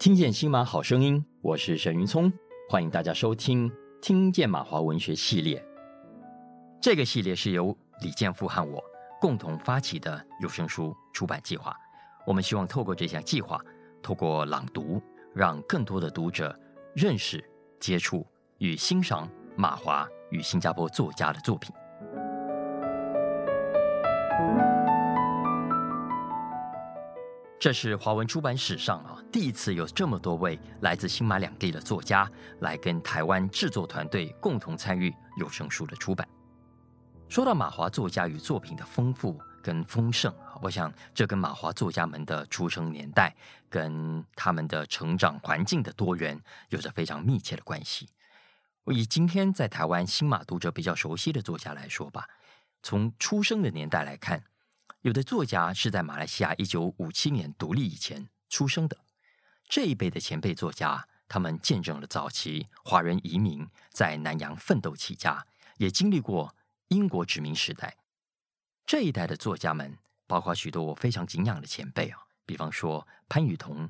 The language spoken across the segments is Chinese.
听见新马好声音，我是沈云聪，欢迎大家收听《听见马华文学》系列。这个系列是由李建富和我共同发起的有声书出版计划。我们希望透过这项计划，透过朗读，让更多的读者认识、接触与欣赏马华与新加坡作家的作品。这是华文出版史上啊第一次有这么多位来自新马两地的作家来跟台湾制作团队共同参与有声书的出版。说到马华作家与作品的丰富跟丰盛，我想这跟马华作家们的出生年代跟他们的成长环境的多元有着非常密切的关系。我以今天在台湾新马读者比较熟悉的作家来说吧，从出生的年代来看。有的作家是在马来西亚一九五七年独立以前出生的，这一辈的前辈作家，他们见证了早期华人移民在南洋奋斗起家，也经历过英国殖民时代。这一代的作家们，包括许多我非常敬仰的前辈啊，比方说潘雨桐、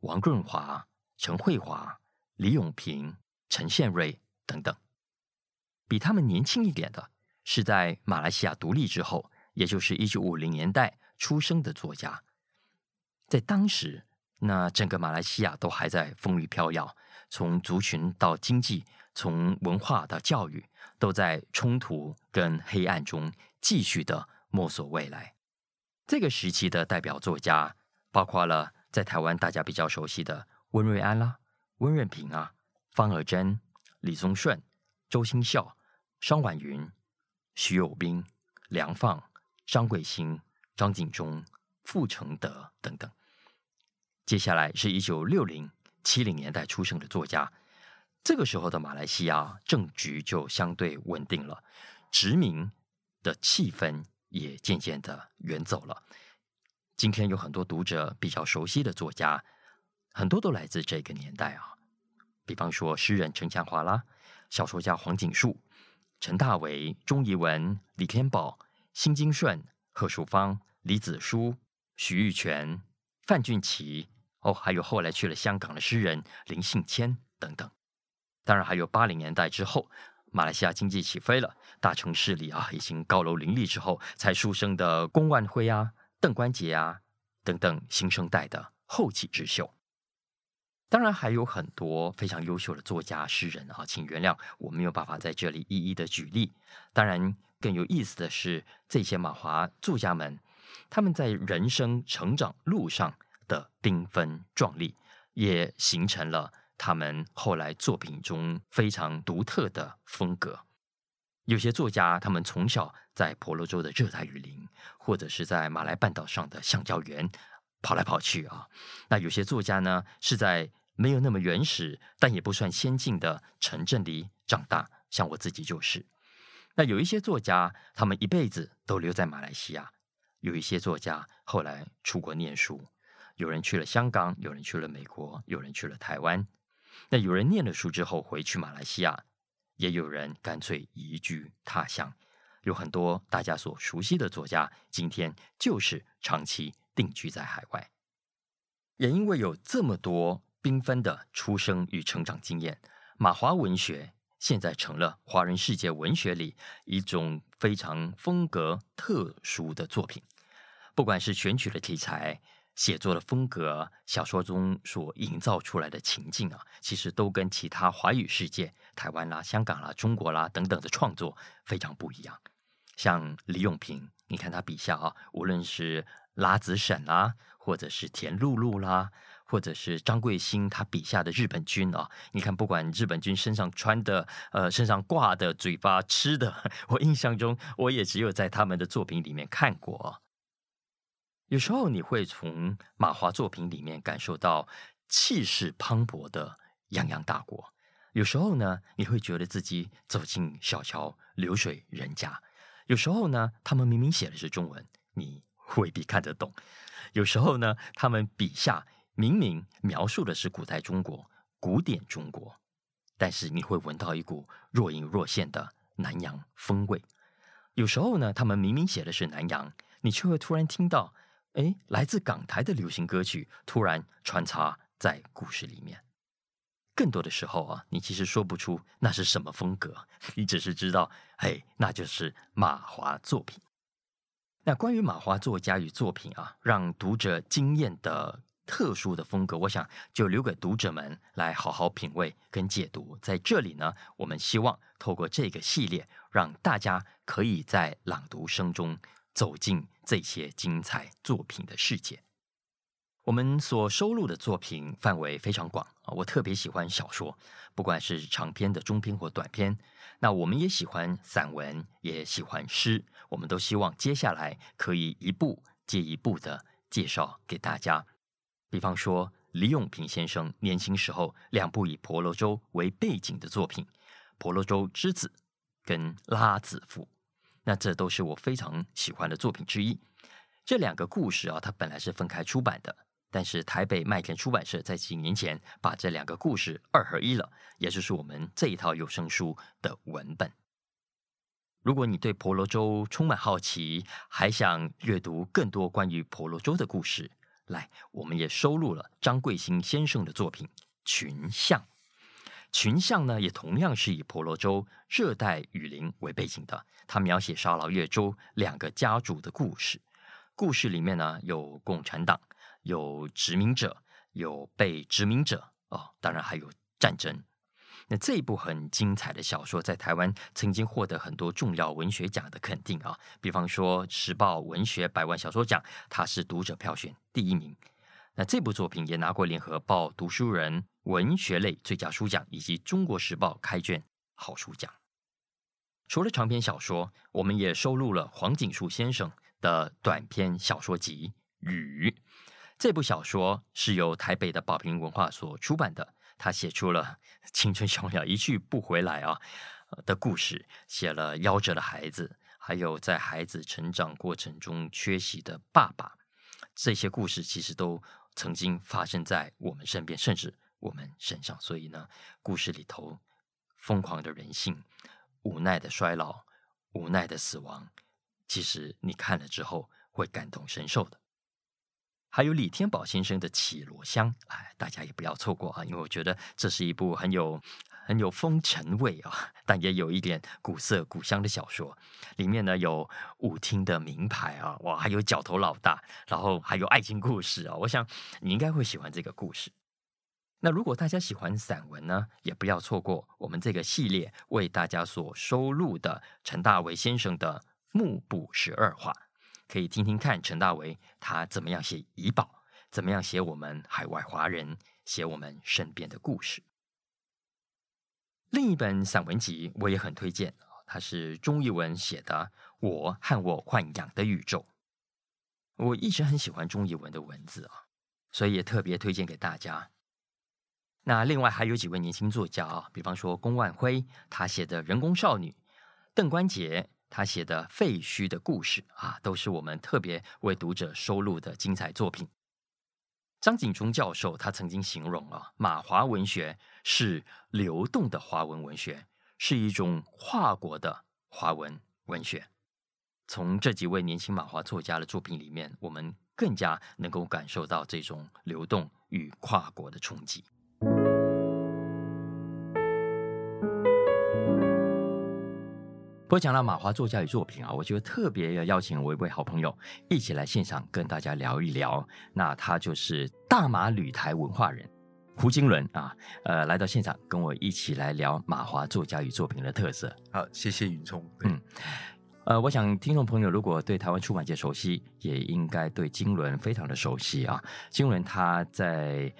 王润华、陈慧华、李永平、陈宪瑞等等。比他们年轻一点的，是在马来西亚独立之后。也就是一九五零年代出生的作家，在当时，那整个马来西亚都还在风雨飘摇，从族群到经济，从文化到教育，都在冲突跟黑暗中继续的摸索未来。这个时期的代表作家，包括了在台湾大家比较熟悉的温瑞安啦、温润平啊、方尔珍、李宗顺、周星孝、商婉云、徐有斌、梁放。张贵兴、张景忠、傅承德等等。接下来是一九六零、七零年代出生的作家。这个时候的马来西亚政局就相对稳定了，殖民的气氛也渐渐的远走了。今天有很多读者比较熟悉的作家，很多都来自这个年代啊。比方说诗人陈强华啦，小说家黄锦树、陈大为、钟怡文、李天宝。辛金顺、贺淑芳、李子书、徐玉泉、范俊奇，哦，还有后来去了香港的诗人林信谦等等。当然，还有八零年代之后，马来西亚经济起飞了，大城市里啊，已经高楼林立之后，才出生的龚万辉啊、邓关杰啊等等新生代的后起之秀。当然，还有很多非常优秀的作家、诗人啊，请原谅我没有办法在这里一一的举例。当然。更有意思的是，这些马华作家们，他们在人生成长路上的缤纷壮丽，也形成了他们后来作品中非常独特的风格。有些作家，他们从小在婆罗洲的热带雨林，或者是在马来半岛上的橡胶园跑来跑去啊。那有些作家呢，是在没有那么原始，但也不算先进的城镇里长大，像我自己就是。那有一些作家，他们一辈子都留在马来西亚；有一些作家后来出国念书，有人去了香港，有人去了美国，有人去了台湾。那有人念了书之后回去马来西亚，也有人干脆移居他乡。有很多大家所熟悉的作家，今天就是长期定居在海外。也因为有这么多缤纷的出生与成长经验，马华文学。现在成了华人世界文学里一种非常风格特殊的作品，不管是选取的题材、写作的风格、小说中所营造出来的情境啊，其实都跟其他华语世界、台湾啦、香港啦、中国啦等等的创作非常不一样。像李永平，你看他笔下啊，无论是拉子婶啦，或者是田露露啦。或者是张贵兴他笔下的日本军啊，你看，不管日本军身上穿的、呃，身上挂的、嘴巴吃的，我印象中我也只有在他们的作品里面看过。有时候你会从马华作品里面感受到气势磅礴的泱泱大国；有时候呢，你会觉得自己走进小桥流水人家；有时候呢，他们明明写的是中文，你未必看得懂；有时候呢，他们笔下。明明描述的是古代中国、古典中国，但是你会闻到一股若隐若现的南洋风味。有时候呢，他们明明写的是南洋，你却会突然听到，哎，来自港台的流行歌曲突然穿插在故事里面。更多的时候啊，你其实说不出那是什么风格，你只是知道，嘿，那就是马华作品。那关于马华作家与作品啊，让读者惊艳的特殊的风格，我想就留给读者们来好好品味跟解读。在这里呢，我们希望透过这个系列，让大家可以在朗读声中走进这些精彩作品的世界。我们所收录的作品范围非常广啊，我特别喜欢小说，不管是长篇的、中篇或短篇。那我们也喜欢散文，也喜欢诗，我们都希望接下来可以一部接一部的介绍给大家。比方说，李永平先生年轻时候两部以婆罗洲为背景的作品，《婆罗洲之子》跟《拉子妇》，那这都是我非常喜欢的作品之一。这两个故事啊，它本来是分开出版的。但是台北麦田出版社在几年前把这两个故事二合一了，也就是我们这一套有声书的文本。如果你对婆罗洲充满好奇，还想阅读更多关于婆罗洲的故事，来，我们也收录了张贵兴先生的作品《群像》。《群像》呢，也同样是以婆罗洲热带雨林为背景的，他描写沙劳越州两个家族的故事。故事里面呢，有共产党。有殖民者，有被殖民者哦，当然还有战争。那这一部很精彩的小说，在台湾曾经获得很多重要文学奖的肯定啊，比方说时报文学百万小说奖，它是读者票选第一名。那这部作品也拿过联合报读书人文学类最佳书奖，以及中国时报开卷好书奖。除了长篇小说，我们也收录了黄锦树先生的短篇小说集《雨》。这部小说是由台北的宝瓶文化所出版的，他写出了青春小鸟一去不回来啊的故事，写了夭折的孩子，还有在孩子成长过程中缺席的爸爸，这些故事其实都曾经发生在我们身边，甚至我们身上。所以呢，故事里头疯狂的人性、无奈的衰老、无奈的死亡，其实你看了之后会感同身受的。还有李天宝先生的《绮罗香》，哎，大家也不要错过啊！因为我觉得这是一部很有很有风尘味啊，但也有一点古色古香的小说。里面呢有舞厅的名牌啊，哇，还有角头老大，然后还有爱情故事啊。我想你应该会喜欢这个故事。那如果大家喜欢散文呢，也不要错过我们这个系列为大家所收录的陈大为先生的《目不十二话》。可以听听看陈大为他怎么样写怡保，怎么样写我们海外华人，写我们身边的故事。另一本散文集我也很推荐，它是钟逸文写的《我和我豢养的宇宙》。我一直很喜欢钟逸文的文字啊，所以也特别推荐给大家。那另外还有几位年轻作家啊，比方说龚万辉，他写的《人工少女》，邓关杰。他写的《废墟的故事》啊，都是我们特别为读者收录的精彩作品。张景忠教授他曾经形容啊，马华文学是流动的华文文学，是一种跨国的华文文学。从这几位年轻马华作家的作品里面，我们更加能够感受到这种流动与跨国的冲击。不过讲到马华作家与作品啊，我觉得特别要邀请我一位好朋友一起来现场跟大家聊一聊。那他就是大马旅台文化人胡金伦啊，呃，来到现场跟我一起来聊马华作家与作品的特色。好，谢谢云聪。嗯，呃，我想听众朋友如果对台湾出版界熟悉，也应该对金伦非常的熟悉啊。金伦他在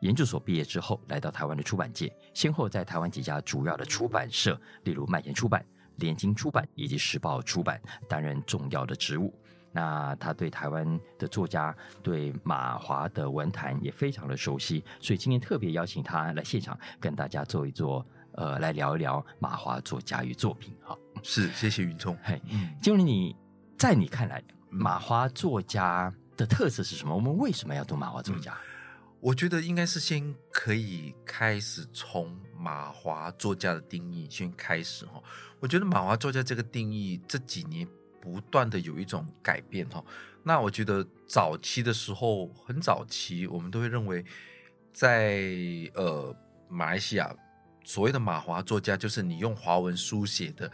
研究所毕业之后，来到台湾的出版界，先后在台湾几家主要的出版社，例如麦田出版。联经出版以及时报出版担任重要的职务。那他对台湾的作家、对马华的文坛也非常的熟悉，所以今天特别邀请他来现场跟大家做一做，呃，来聊一聊马华作家与作品。哈，是，谢谢云聪。嘿，金伦，你在你看来，马华作家的特色是什么？我们为什么要读马华作家？我觉得应该是先可以开始从马华作家的定义先开始哈。我觉得马华作家这个定义这几年不断的有一种改变哈。那我觉得早期的时候，很早期我们都会认为在呃马来西亚，所谓的马华作家，就是你用华文书写的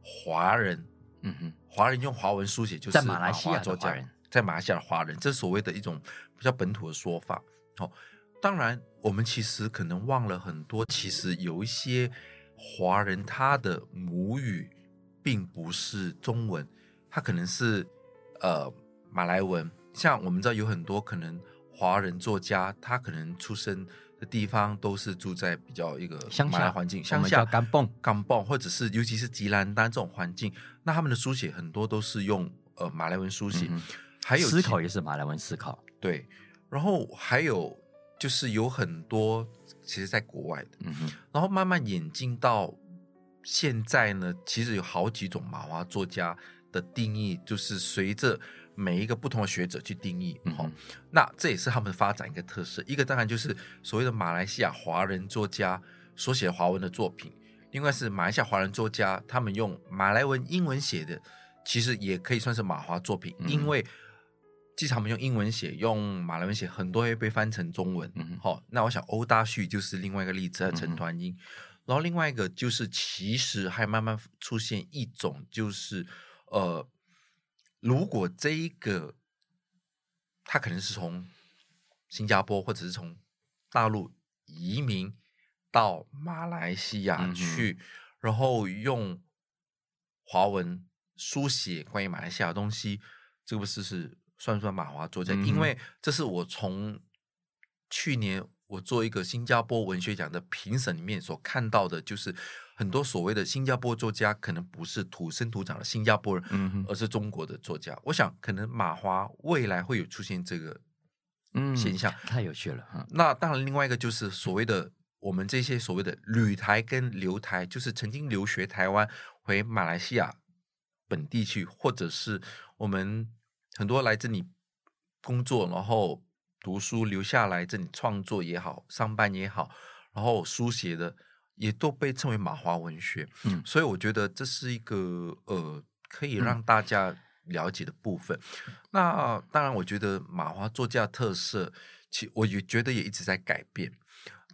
华人，嗯哼，华人用华文书写就是马华作家，在马来西亚的华人，这是所谓的一种比较本土的说法。哦，当然，我们其实可能忘了很多，其实有一些华人他的母语并不是中文，他可能是呃马来文。像我们知道有很多可能华人作家，他可能出生的地方都是住在比较一个乡下环境，乡下甘榜甘榜，或者是尤其是吉兰丹这种环境，那他们的书写很多都是用呃马来文书写，嗯、还有思考也是马来文思考，对。然后还有就是有很多其实在国外的，嗯哼，然后慢慢演进到现在呢，其实有好几种马华作家的定义，就是随着。每一个不同的学者去定义，好、嗯，那这也是他们发展一个特色。一个当然就是所谓的马来西亚华人作家所写华文的作品，另外是马来西亚华人作家他们用马来文、英文写的，其实也可以算是马华作品，嗯、因为既常我们用英文写，用马来文写，很多会被翻成中文。好、嗯，那我想欧大旭就是另外一个例子，成团英，然后另外一个就是其实还慢慢出现一种就是呃。如果这一个他可能是从新加坡或者是从大陆移民到马来西亚去，嗯、然后用华文书写关于马来西亚的东西，这个不是是算不算马华作家？嗯、因为这是我从去年我做一个新加坡文学奖的评审里面所看到的，就是。很多所谓的新加坡作家可能不是土生土长的新加坡人，嗯、而是中国的作家。我想，可能马华未来会有出现这个现象，嗯、太有趣了。嗯、那当然，另外一个就是所谓的我们这些所谓的旅台跟留台，就是曾经留学台湾回马来西亚本地去，或者是我们很多来这里工作，然后读书留下来这里创作也好，上班也好，然后书写的。也都被称为马华文学，嗯，所以我觉得这是一个呃可以让大家了解的部分。嗯、那当然，我觉得马华作家的特色，其我也觉得也一直在改变。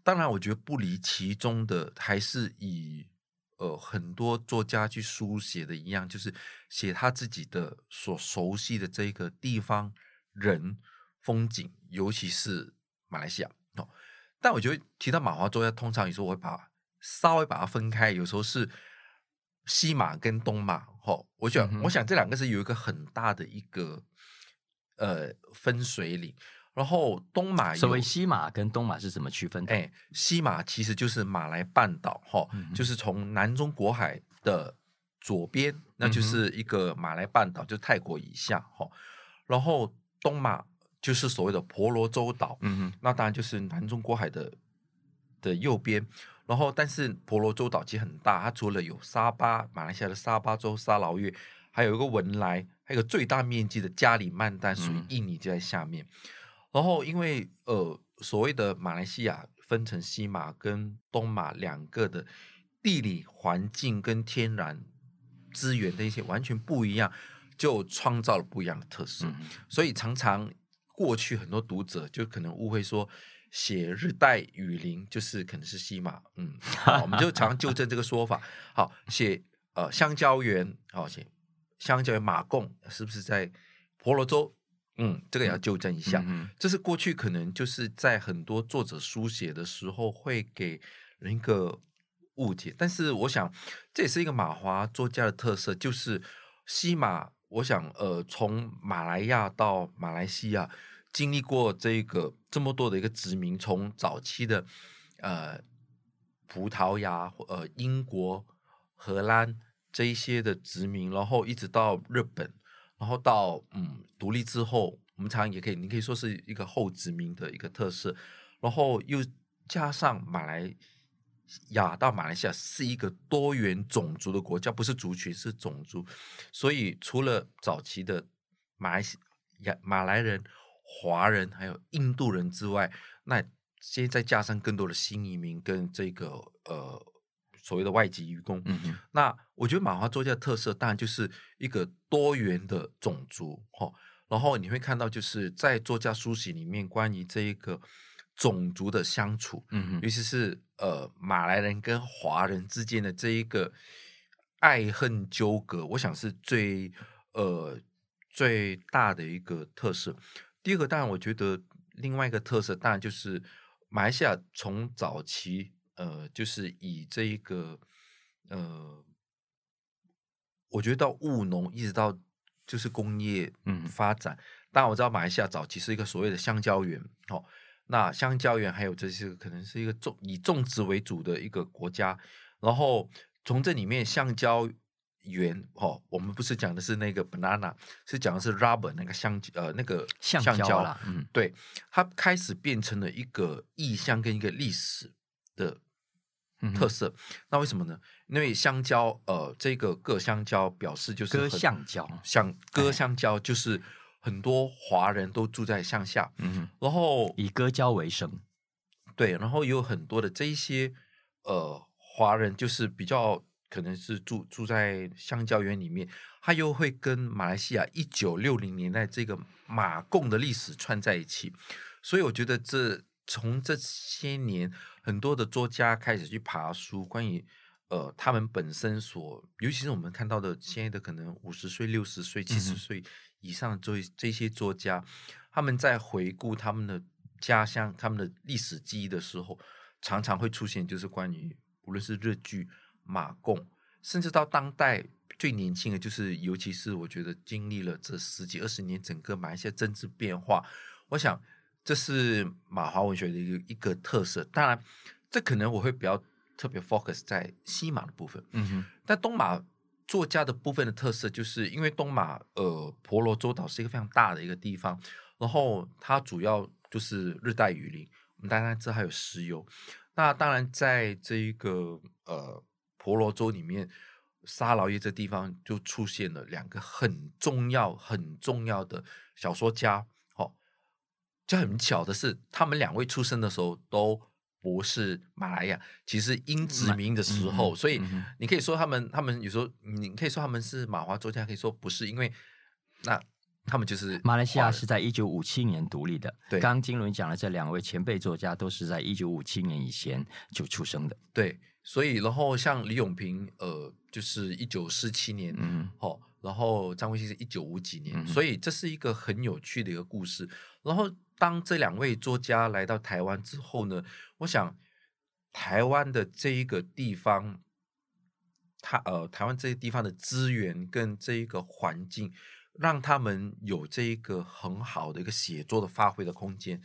当然，我觉得不离其中的还是以呃很多作家去书写的一样，就是写他自己的所熟悉的这个地方人风景，尤其是马来西亚哦。但我觉得提到马华作家，通常有时候我会把稍微把它分开，有时候是西马跟东马，哦，我想，嗯、我想这两个是有一个很大的一个呃分水岭。然后东马，所谓西马跟东马是怎么区分的？哎，西马其实就是马来半岛，哈、嗯，就是从南中国海的左边，那就是一个马来半岛，就泰国以下，哈。然后东马就是所谓的婆罗洲岛，嗯哼，那当然就是南中国海的的右边。然后，但是婆罗洲岛其实很大，它除了有沙巴，马来西亚的沙巴州、沙劳越，还有一个文莱，还有最大面积的加里曼丹，属于印尼就在下面。嗯、然后，因为呃，所谓的马来西亚分成西马跟东马两个的地理环境跟天然资源的一些完全不一样，就创造了不一样的特色。嗯、所以，常常过去很多读者就可能误会说。写日带雨林就是可能是西马，嗯，好，我们就常常纠正这个说法。好，写呃香蕉园，好写香蕉园马贡是不是在婆罗洲？嗯，这个也要纠正一下。嗯嗯、这是过去可能就是在很多作者书写的时候会给人一个误解，但是我想这也是一个马华作家的特色，就是西马。我想呃，从马来亚到马来西亚。经历过这个这么多的一个殖民，从早期的呃葡萄牙、呃英国、荷兰这一些的殖民，然后一直到日本，然后到嗯独立之后，我们常也可以，你可以说是一个后殖民的一个特色，然后又加上马来亚到马来西亚是一个多元种族的国家，不是族群是种族，所以除了早期的马来西亚马来人。华人还有印度人之外，那现在加上更多的新移民跟这个呃所谓的外籍移工，嗯哼，那我觉得马华作家的特色当然就是一个多元的种族，哈。然后你会看到就是在作家书写里面关于这一个种族的相处，嗯哼，尤其是呃马来人跟华人之间的这一个爱恨纠葛，我想是最呃最大的一个特色。第二个，当然我觉得另外一个特色，当然就是马来西亚从早期呃就是以这一个呃，我觉得到务农一直到就是工业嗯发展，嗯、当然我知道马来西亚早期是一个所谓的香蕉园，哦。那香蕉园还有这些可能是一个种以种植为主的一个国家，然后从这里面橡胶园哦，我们不是讲的是那个 banana，是讲的是 rubber 那个橡呃那个橡胶啦，嗯，对，它开始变成了一个意象跟一个历史的特色。嗯、那为什么呢？因为香蕉呃这个各香蕉表示就是割橡胶，像割橡胶就是。很多华人都住在乡下，嗯哼，然后以割胶为生，对，然后有很多的这一些呃华人，就是比较可能是住住在香蕉园里面，他又会跟马来西亚一九六零年代这个马共的历史串在一起，所以我觉得这从这些年很多的作家开始去爬书，关于呃他们本身所，尤其是我们看到的现在的可能五十岁、六十岁、七十岁。嗯以上这这些作家，他们在回顾他们的家乡、他们的历史记忆的时候，常常会出现，就是关于无论是日剧、马共，甚至到当代最年轻的，就是尤其是我觉得经历了这十几二十年整个马来西亚政治变化，我想这是马华文学的一个一个特色。当然，这可能我会比较特别 focus 在西马的部分，嗯哼，但东马。作家的部分的特色，就是因为东马呃婆罗洲岛是一个非常大的一个地方，然后它主要就是热带雨林，我们大家知道还有石油。那当然在这一个呃婆罗洲里面，沙劳越这地方就出现了两个很重要很重要的小说家，哦，就很巧的是，他们两位出生的时候都。不是马来亚，其实英殖民的时候，嗯、所以你可以说他们，他们有时候你可以说他们是马华作家，可以说不是，因为那他们就是马来西亚是在一九五七年独立的。对，刚刚金伦讲的这两位前辈作家都是在一九五七年以前就出生的。对，所以然后像李永平，呃，就是一九四七年，嗯，好，然后张卫星是一九五几年，嗯、所以这是一个很有趣的一个故事，然后。当这两位作家来到台湾之后呢，我想台湾的这一个地方，他呃，台湾这个地方的资源跟这一个环境，让他们有这一个很好的一个写作的发挥的空间。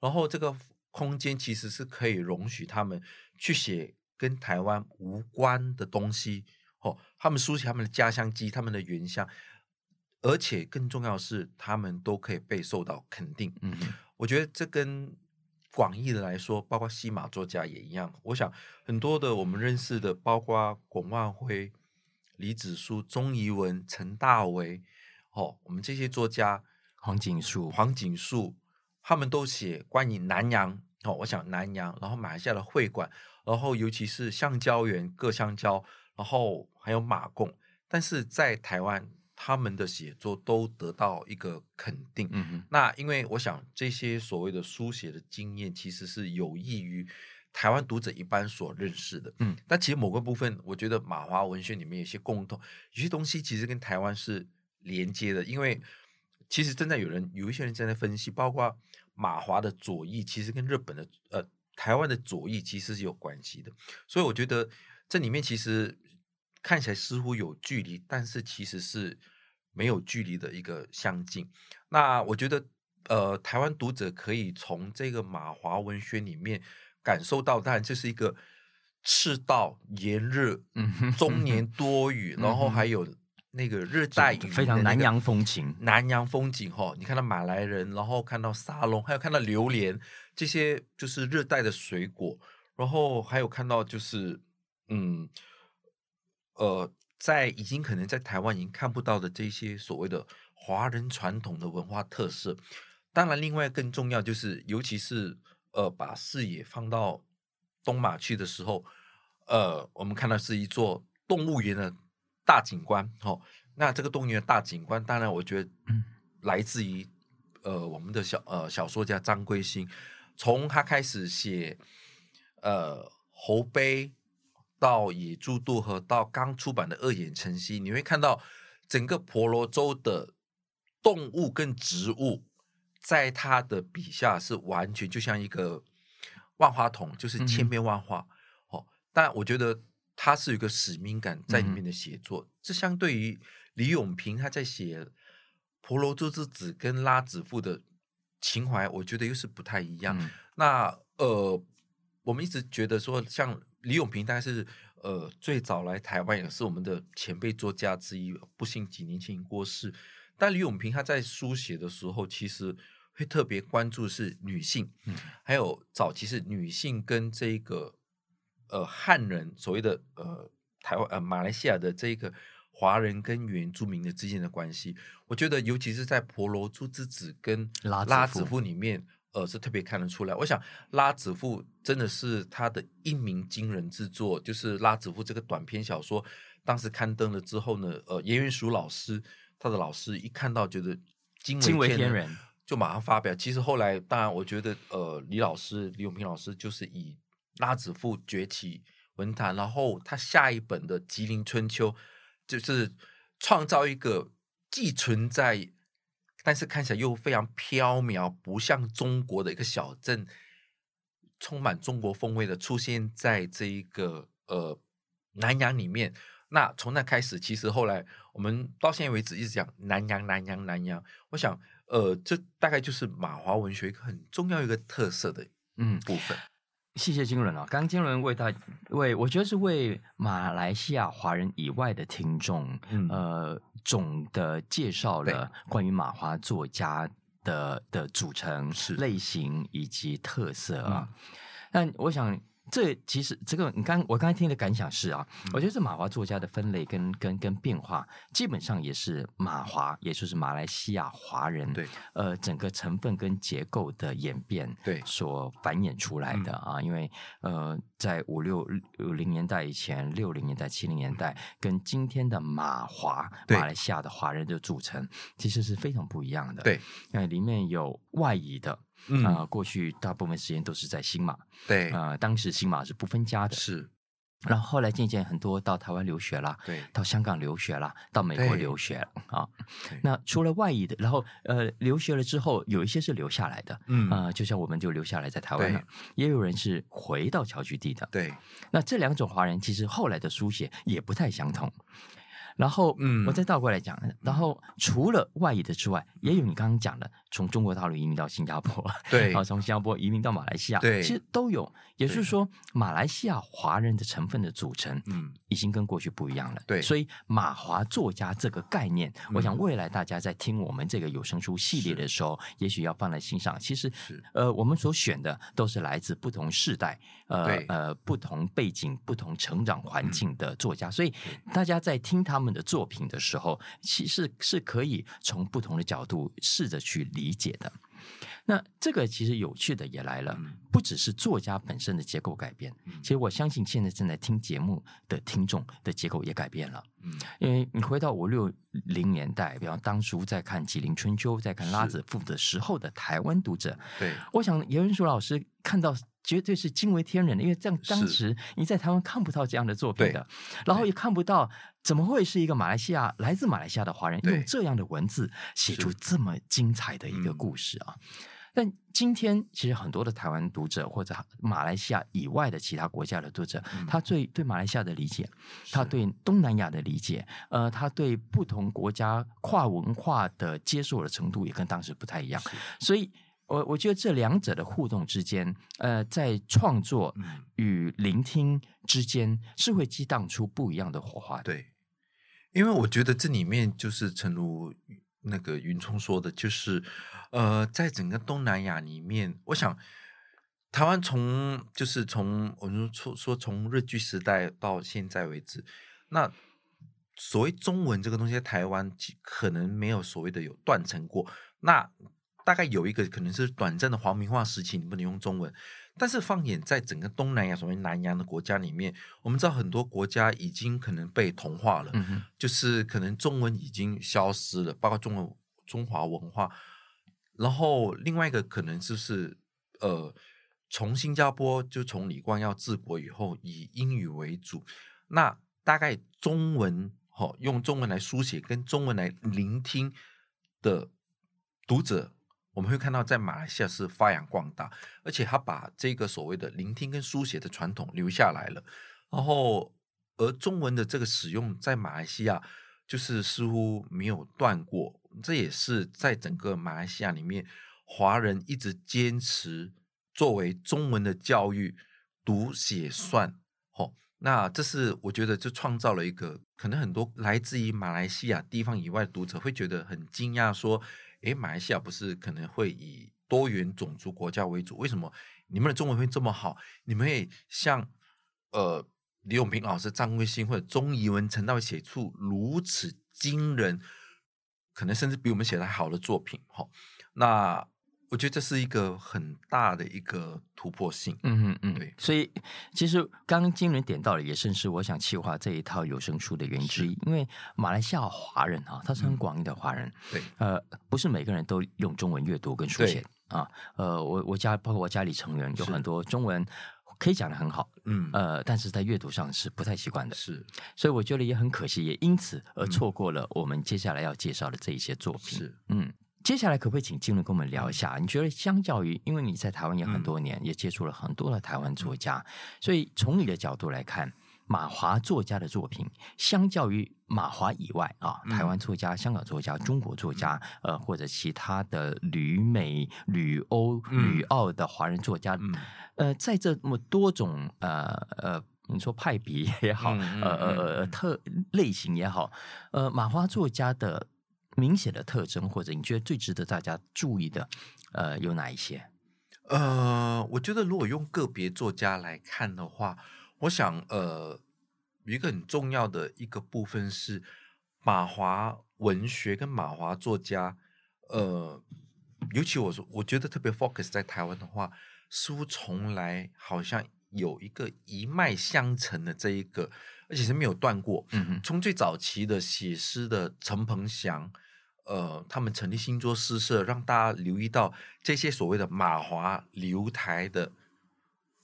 然后这个空间其实是可以容许他们去写跟台湾无关的东西，哦，他们书写他们的家乡记，他们的原乡。而且更重要的是，他们都可以被受到肯定。嗯，我觉得这跟广义的来说，包括西马作家也一样。我想很多的我们认识的，包括龚万辉、李子书、钟怡文、陈大为，哦，我们这些作家，黄锦树、黄锦树，他们都写关于南洋。哦，我想南洋，然后马来西亚的会馆，然后尤其是橡胶园、各橡胶，然后还有马贡，但是在台湾。他们的写作都得到一个肯定。嗯哼，那因为我想这些所谓的书写的经验，其实是有益于台湾读者一般所认识的。嗯，但其实某个部分，我觉得马华文学里面有些共同，有些东西其实跟台湾是连接的。因为其实正在有人有一些人正在分析，包括马华的左翼，其实跟日本的呃台湾的左翼其实是有关系的。所以我觉得这里面其实。看起来似乎有距离，但是其实是没有距离的一个相近。那我觉得，呃，台湾读者可以从这个马华文学里面感受到，当然这是一个赤道炎热，嗯，终年多雨，嗯、然后还有那个热带雨、那个，非常南洋风情。南洋风景哈、哦，你看到马来人，然后看到沙龙，还有看到榴莲，这些就是热带的水果，然后还有看到就是嗯。呃，在已经可能在台湾已经看不到的这些所谓的华人传统的文化特色，当然，另外更重要就是，尤其是呃，把视野放到东马去的时候，呃，我们看到是一座动物园的大景观，哦，那这个动物园的大景观，当然，我觉得来自于呃我们的小呃小说家张归兴，从他开始写呃侯碑，到野猪渡河，到刚出版的《恶眼晨曦》，你会看到整个婆罗洲的动物跟植物，在他的笔下是完全就像一个万花筒，就是千变万化。哦、嗯，但我觉得他是有一个使命感在里面的写作，嗯、这相对于李永平他在写婆罗洲之子跟拉子父的情怀，我觉得又是不太一样。嗯、那呃，我们一直觉得说，像李永平，大概是呃最早来台湾，也是我们的前辈作家之一，不幸几年前过世。但李永平他在书写的时候，其实会特别关注是女性，嗯，还有早期是女性跟这个呃汉人，所谓的呃台湾呃马来西亚的这个华人跟原住民的之间的关系。我觉得，尤其是在《婆罗洲之子》跟《拉子夫》里面，呃，是特别看得出来。我想，《拉子富》真的是他的一鸣惊人之作，就是《拉子富》这个短篇小说，当时刊登了之后呢，呃，严云淑老师。他的老师一看到觉得惊为天人，就马上发表。其实后来，当然，我觉得，呃，李老师李永平老师就是以拉子富崛起文坛，然后他下一本的《吉林春秋》，就是创造一个既存在，但是看起来又非常飘渺，不像中国的一个小镇，充满中国风味的出现在这一个呃南洋里面。那从那开始，其实后来我们到现在为止一直讲南洋、南洋、南洋。我想，呃，这大概就是马华文学一个很重要一个特色的嗯部分。嗯、谢谢金伦啊，刚刚金伦为大为我觉得是为马来西亚华人以外的听众，嗯、呃，总的介绍了关于马华作家的的组成、是类型以及特色啊。嗯、但我想。这其实这个你刚我刚才听的感想是啊，嗯、我觉得这马华作家的分类跟跟跟变化，基本上也是马华，也就是马来西亚华人对呃整个成分跟结构的演变对所繁衍出来的啊，因为呃在五六零年代以前，六零年代七零年代跟今天的马华马来西亚的华人的组成其实是非常不一样的，对，那里面有外移的。嗯啊、呃，过去大部分时间都是在新马，对啊、呃，当时新马是不分家的，是。然后后来渐渐很多到台湾留学啦，对，到香港留学啦，到美国留学了啊。那除了外裔的，然后呃，留学了之后，有一些是留下来的，嗯啊、呃，就像我们就留下来在台湾了，也有人是回到侨居地的，对。那这两种华人其实后来的书写也不太相同。然后，嗯，我再倒过来讲，嗯、然后除了外移的之外，也有你刚刚讲的，从中国大陆移民到新加坡，对，然后从新加坡移民到马来西亚，对，其实都有。也就是说，马来西亚华人的成分的组成，嗯，已经跟过去不一样了。对，所以马华作家这个概念，嗯、我想未来大家在听我们这个有声书系列的时候，也许要放在心上。其实，呃，我们所选的都是来自不同世代，呃呃，不同背景、不同成长环境的作家，嗯、所以大家在听他们的作品的时候，其实是可以从不同的角度试着去理解的。那这个其实有趣的也来了，不只是作家本身的结构改变，其实我相信现在正在听节目的听众的结构也改变了。因为你回到五六零年代，比方当初在看《吉林春秋》、在看《拉子傅》的时候的台湾读者，对，我想严文书老师看到绝对是惊为天人的，因为这样当时你在台湾看不到这样的作品的，然后也看不到怎么会是一个马来西亚来自马来西亚的华人用这样的文字写出这么精彩的一个故事啊。但今天，其实很多的台湾读者或者马来西亚以外的其他国家的读者，嗯、他最对马来西亚的理解，他对东南亚的理解，呃，他对不同国家跨文化的接受的程度也跟当时不太一样。所以我我觉得这两者的互动之间，呃，在创作与聆听之间，是会激荡出不一样的火花的。对，因为我觉得这里面就是诚如那个云聪说的，就是。呃，在整个东南亚里面，我想台湾从就是从我们说说从日据时代到现在为止，那所谓中文这个东西，在台湾可能没有所谓的有断层过。那大概有一个可能是短暂的皇民化时期，你不能用中文。但是放眼在整个东南亚，所谓南洋的国家里面，我们知道很多国家已经可能被同化了，嗯、就是可能中文已经消失了，包括中文中华文化。然后另外一个可能就是，呃，从新加坡就从李光耀治国以后，以英语为主，那大概中文，哦，用中文来书写跟中文来聆听的读者，我们会看到在马来西亚是发扬光大，而且他把这个所谓的聆听跟书写的传统留下来了，然后而中文的这个使用在马来西亚就是似乎没有断过。这也是在整个马来西亚里面，华人一直坚持作为中文的教育，读写算，哦，那这是我觉得就创造了一个可能很多来自于马来西亚地方以外的读者会觉得很惊讶，说，诶，马来西亚不是可能会以多元种族国家为主，为什么你们的中文会这么好？你们也像呃李永平老师、张贵兴或者钟怡文、陈道写出如此惊人？可能甚至比我们写的还好的作品，哈，那我觉得这是一个很大的一个突破性，嗯嗯嗯，对。所以其实刚刚金伦点到了，也正是我想企划这一套有声书的原因之一。因为马来西亚华人啊，他是很广义的华人，对，呃，不是每个人都用中文阅读跟书写啊，呃，我我家包括我家里成员有很多中文。可以讲的很好，嗯，呃，但是在阅读上是不太习惯的，是，所以我觉得也很可惜，也因此而错过了我们接下来要介绍的这一些作品，是，嗯，接下来可不可以请金伦跟我们聊一下？你觉得相较于，因为你在台湾也很多年，嗯、也接触了很多的台湾作家，所以从你的角度来看。马华作家的作品，相较于马华以外啊，台湾作家、香港作家、中国作家，呃，或者其他的旅美、旅欧、旅澳的华人作家，呃，在这么多种呃呃，你说派别也好，呃呃呃特类型也好，呃，马华作家的明显的特征，或者你觉得最值得大家注意的，呃，有哪一些？呃，我觉得如果用个别作家来看的话。我想，呃，有一个很重要的一个部分是马华文学跟马华作家，呃，尤其我说，我觉得特别 focus 在台湾的话，似乎从来好像有一个一脉相承的这一个，而且是没有断过。嗯，从最早期的写诗的陈鹏祥，呃，他们成立新桌诗社，让大家留意到这些所谓的马华留台的，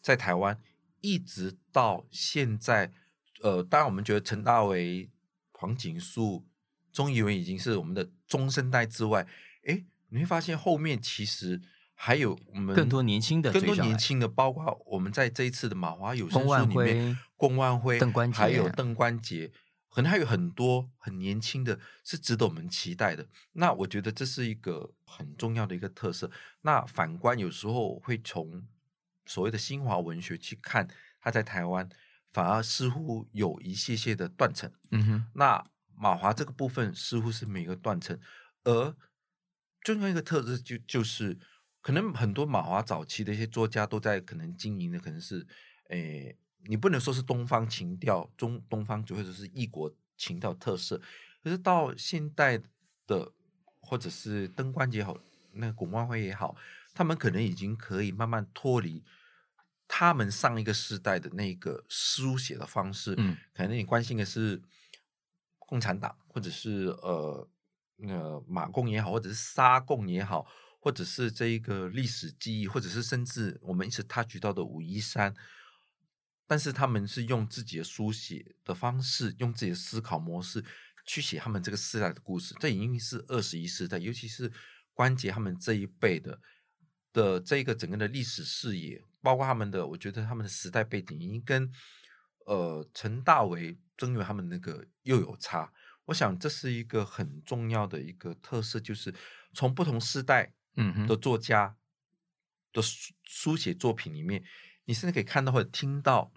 在台湾。一直到现在，呃，当然我们觉得陈大为、黄锦树、钟怡文已经是我们的中生代之外，诶，你会发现后面其实还有我们更多年轻的、更多年轻的，包括我们在这一次的马华有声书里面，龚万辉、邓关还有邓关杰，可能还有很多很年轻的，是值得我们期待的。那我觉得这是一个很重要的一个特色。那反观有时候会从。所谓的新华文学去看，它在台湾反而似乎有一些些的断层。嗯哼，那马华这个部分似乎是每个断层，而重要一个特质就就是，可能很多马华早期的一些作家都在可能经营的可能是，诶，你不能说是东方情调，中东方就或者是异国情调特色，可是到现代的或者是灯关杰也好，那个龚万辉也好，他们可能已经可以慢慢脱离。他们上一个时代的那个书写的方式，嗯，可能你关心的是共产党，或者是呃，那马共也好，或者是沙共也好，或者是这一个历史记忆，或者是甚至我们一直 touch 到的武夷山，但是他们是用自己的书写的方式，用自己的思考模式去写他们这个时代的故事。这已经是二十一世代，尤其是关节他们这一辈的的这个整个的历史视野。包括他们的，我觉得他们的时代背景已经跟呃陈大为、曾源他们那个又有差。我想这是一个很重要的一个特色，就是从不同时代嗯的作家的书书写作品里面，你甚至可以看到或者听到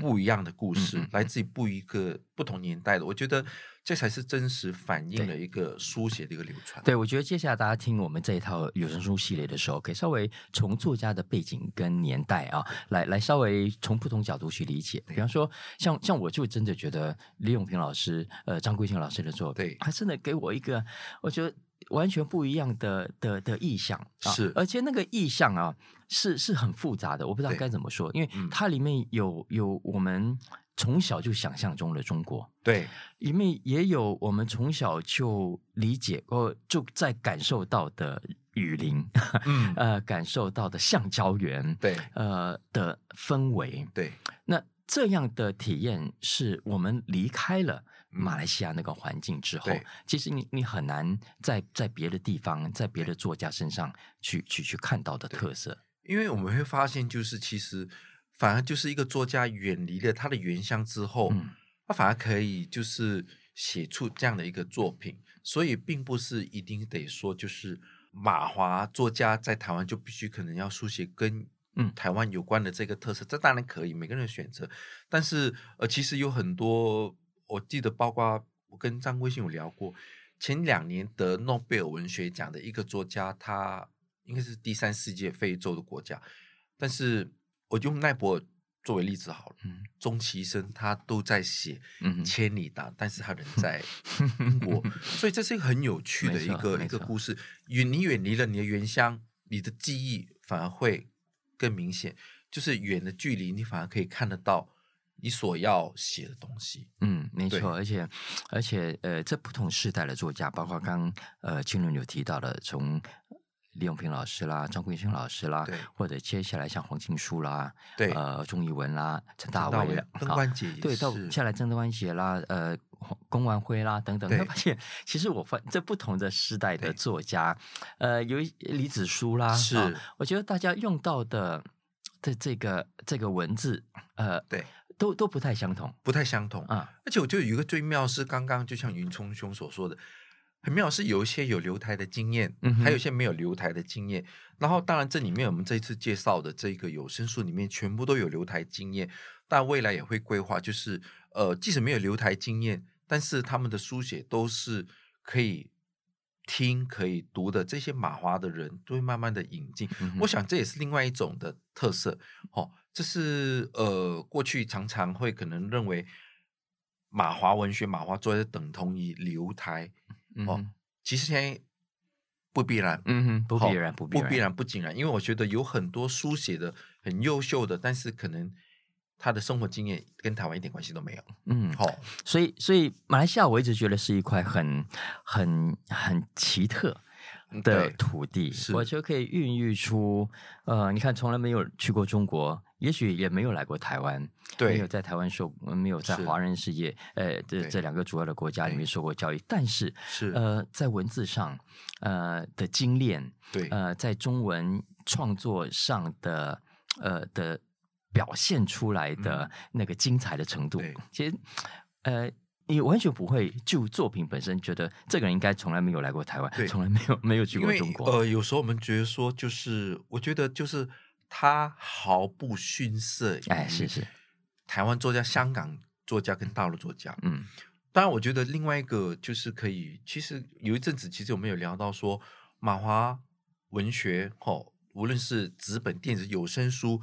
不一样的故事，来自于不一个不同年代的。我觉得。这才是真实反映了一个书写的一个流传。对，我觉得接下来大家听我们这一套有声书系列的时候，可以稍微从作家的背景跟年代啊，来来稍微从不同角度去理解。比方说，像像我就真的觉得李永平老师、呃张桂兴老师的作品，他真的给我一个我觉得完全不一样的的的意象啊，是，而且那个意象啊是是很复杂的，我不知道该怎么说，因为它里面有有我们。从小就想象中的中国，对，里面也有我们从小就理解或就在感受到的雨林，嗯。呃，感受到的橡胶园，对，呃的氛围，对，那这样的体验是我们离开了马来西亚那个环境之后，对。其实你你很难在在别的地方，在别的作家身上去去去看到的特色，因为我们会发现，就是其实反而就是一个作家远离了他的原乡之后，嗯，他反而可以就是写出这样的一个作品，所以并不是一定得说就是。马华作家在台湾就必须可能要书写跟嗯。台湾有关的这个特色，嗯、这当然可以，每个人的选择。但是呃，其实有很多，我记得包括我跟张贵兴有聊过，前两年得诺贝尔文学奖的一个作家，他应该是第三世界非洲的国家，但是我就用奈博尔。作为例子好了，嗯终其一生他都在写千里达，嗯、但是他人在英国，所以这是一个很有趣的一个一个故事。远你远离了你的原乡，你的记忆反而会更明显。就是远的距离，你反而可以看得到你所要写的东西。嗯，没错，而且而且呃，这不同时代的作家，包括刚刚呃金伦有提到的从。李永平老师啦，张贵生老师啦，或者接下来像黄静书啦，对，呃，钟怡文啦，陈大为，邓关杰，对，到下来郑关杰啦，呃，龚万辉啦等等，他发现其实我发这不同的时代的作家，呃，有李子书啦，是、哦，我觉得大家用到的的这个这个文字，呃，对，都都不太相同，不太相同啊，而且我觉得有一个最妙是，刚刚就像云聪兄所说的。很妙是有一些有留台的经验，嗯、还有一些没有留台的经验。然后当然这里面我们这一次介绍的这个有声书里面全部都有留台经验，但未来也会规划，就是呃即使没有留台经验，但是他们的书写都是可以听可以读的。这些马华的人都会慢慢的引进，嗯、我想这也是另外一种的特色。哦，这是呃过去常常会可能认为马华文学、马华作为等同于留台。哦，其实现在不必然，嗯哼，不必然，不必然，不必然，不尽然，因为我觉得有很多书写的很优秀的，但是可能他的生活经验跟台湾一点关系都没有。嗯，好，所以，所以马来西亚我一直觉得是一块很、很、很奇特的土地，我觉得可以孕育出，呃，你看，从来没有去过中国。也许也没有来过台湾，对没有在台湾受，没有在华人世界，呃，这这两个主要的国家里面受过教育，但是是呃，在文字上，呃的精炼，对，呃，在中文创作上的，呃的表现出来的那个精彩的程度，对。其实，呃，你完全不会就作品本身觉得这个人应该从来没有来过台湾，对从来没有没有去过中国。呃，有时候我们觉得说，就是我觉得就是。他毫不逊色，哎，是是，台湾作家、香港作家跟大陆作家，嗯，当然，我觉得另外一个就是可以，其实有一阵子，其实我们有聊到说，马华文学，哦，无论是纸本、电子、有声书，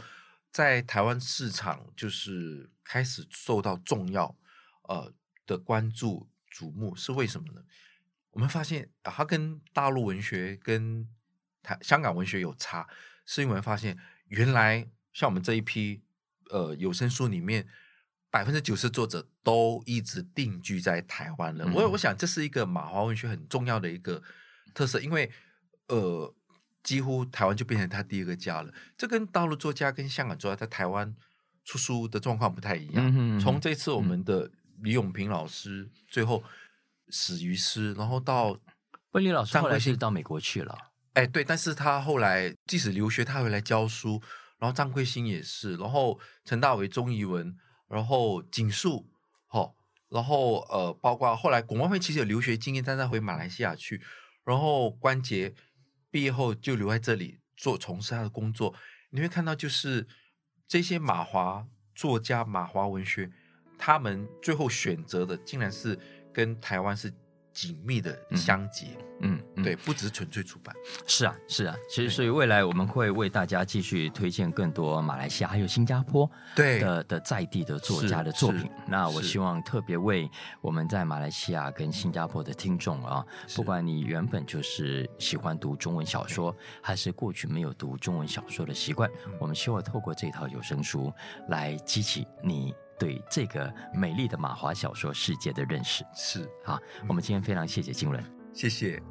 在台湾市场就是开始受到重要呃的关注瞩目，是为什么呢？我们发现啊，它跟大陆文学跟台香港文学有差，是因为发现。原来像我们这一批，呃，有声书里面百分之九十作者都一直定居在台湾了。嗯、我我想这是一个马华文学很重要的一个特色，因为呃，几乎台湾就变成他第二个家了。这跟大陆作家跟香港作家在台湾出书的状况不太一样。嗯哼嗯哼，从这次我们的李永平老师最后死于诗，然后到温丽老师后来是到美国去了。哎，对，但是他后来即使留学，他回来教书。然后张贵兴也是，然后陈大为、钟怡文，然后景树，好，然后呃，包括后来龚万辉其实有留学经验，但他回马来西亚去。然后关杰毕业后就留在这里做从事他的工作。你会看到，就是这些马华作家、马华文学，他们最后选择的，竟然是跟台湾是。紧密的相结，嗯，嗯。对，不只是纯粹出版，是啊，是啊，其实所以未来我们会为大家继续推荐更多马来西亚还有新加坡对。的的在地的作家的作品。那我希望特别为我们在马来西亚跟新加坡的听众啊，不管你原本就是喜欢读中文小说，还是过去没有读中文小说的习惯，嗯、我们希望透过这套有声书来激起你。对这个美丽的马华小说世界的认识。是。啊，我们今天非常谢谢金文，谢谢。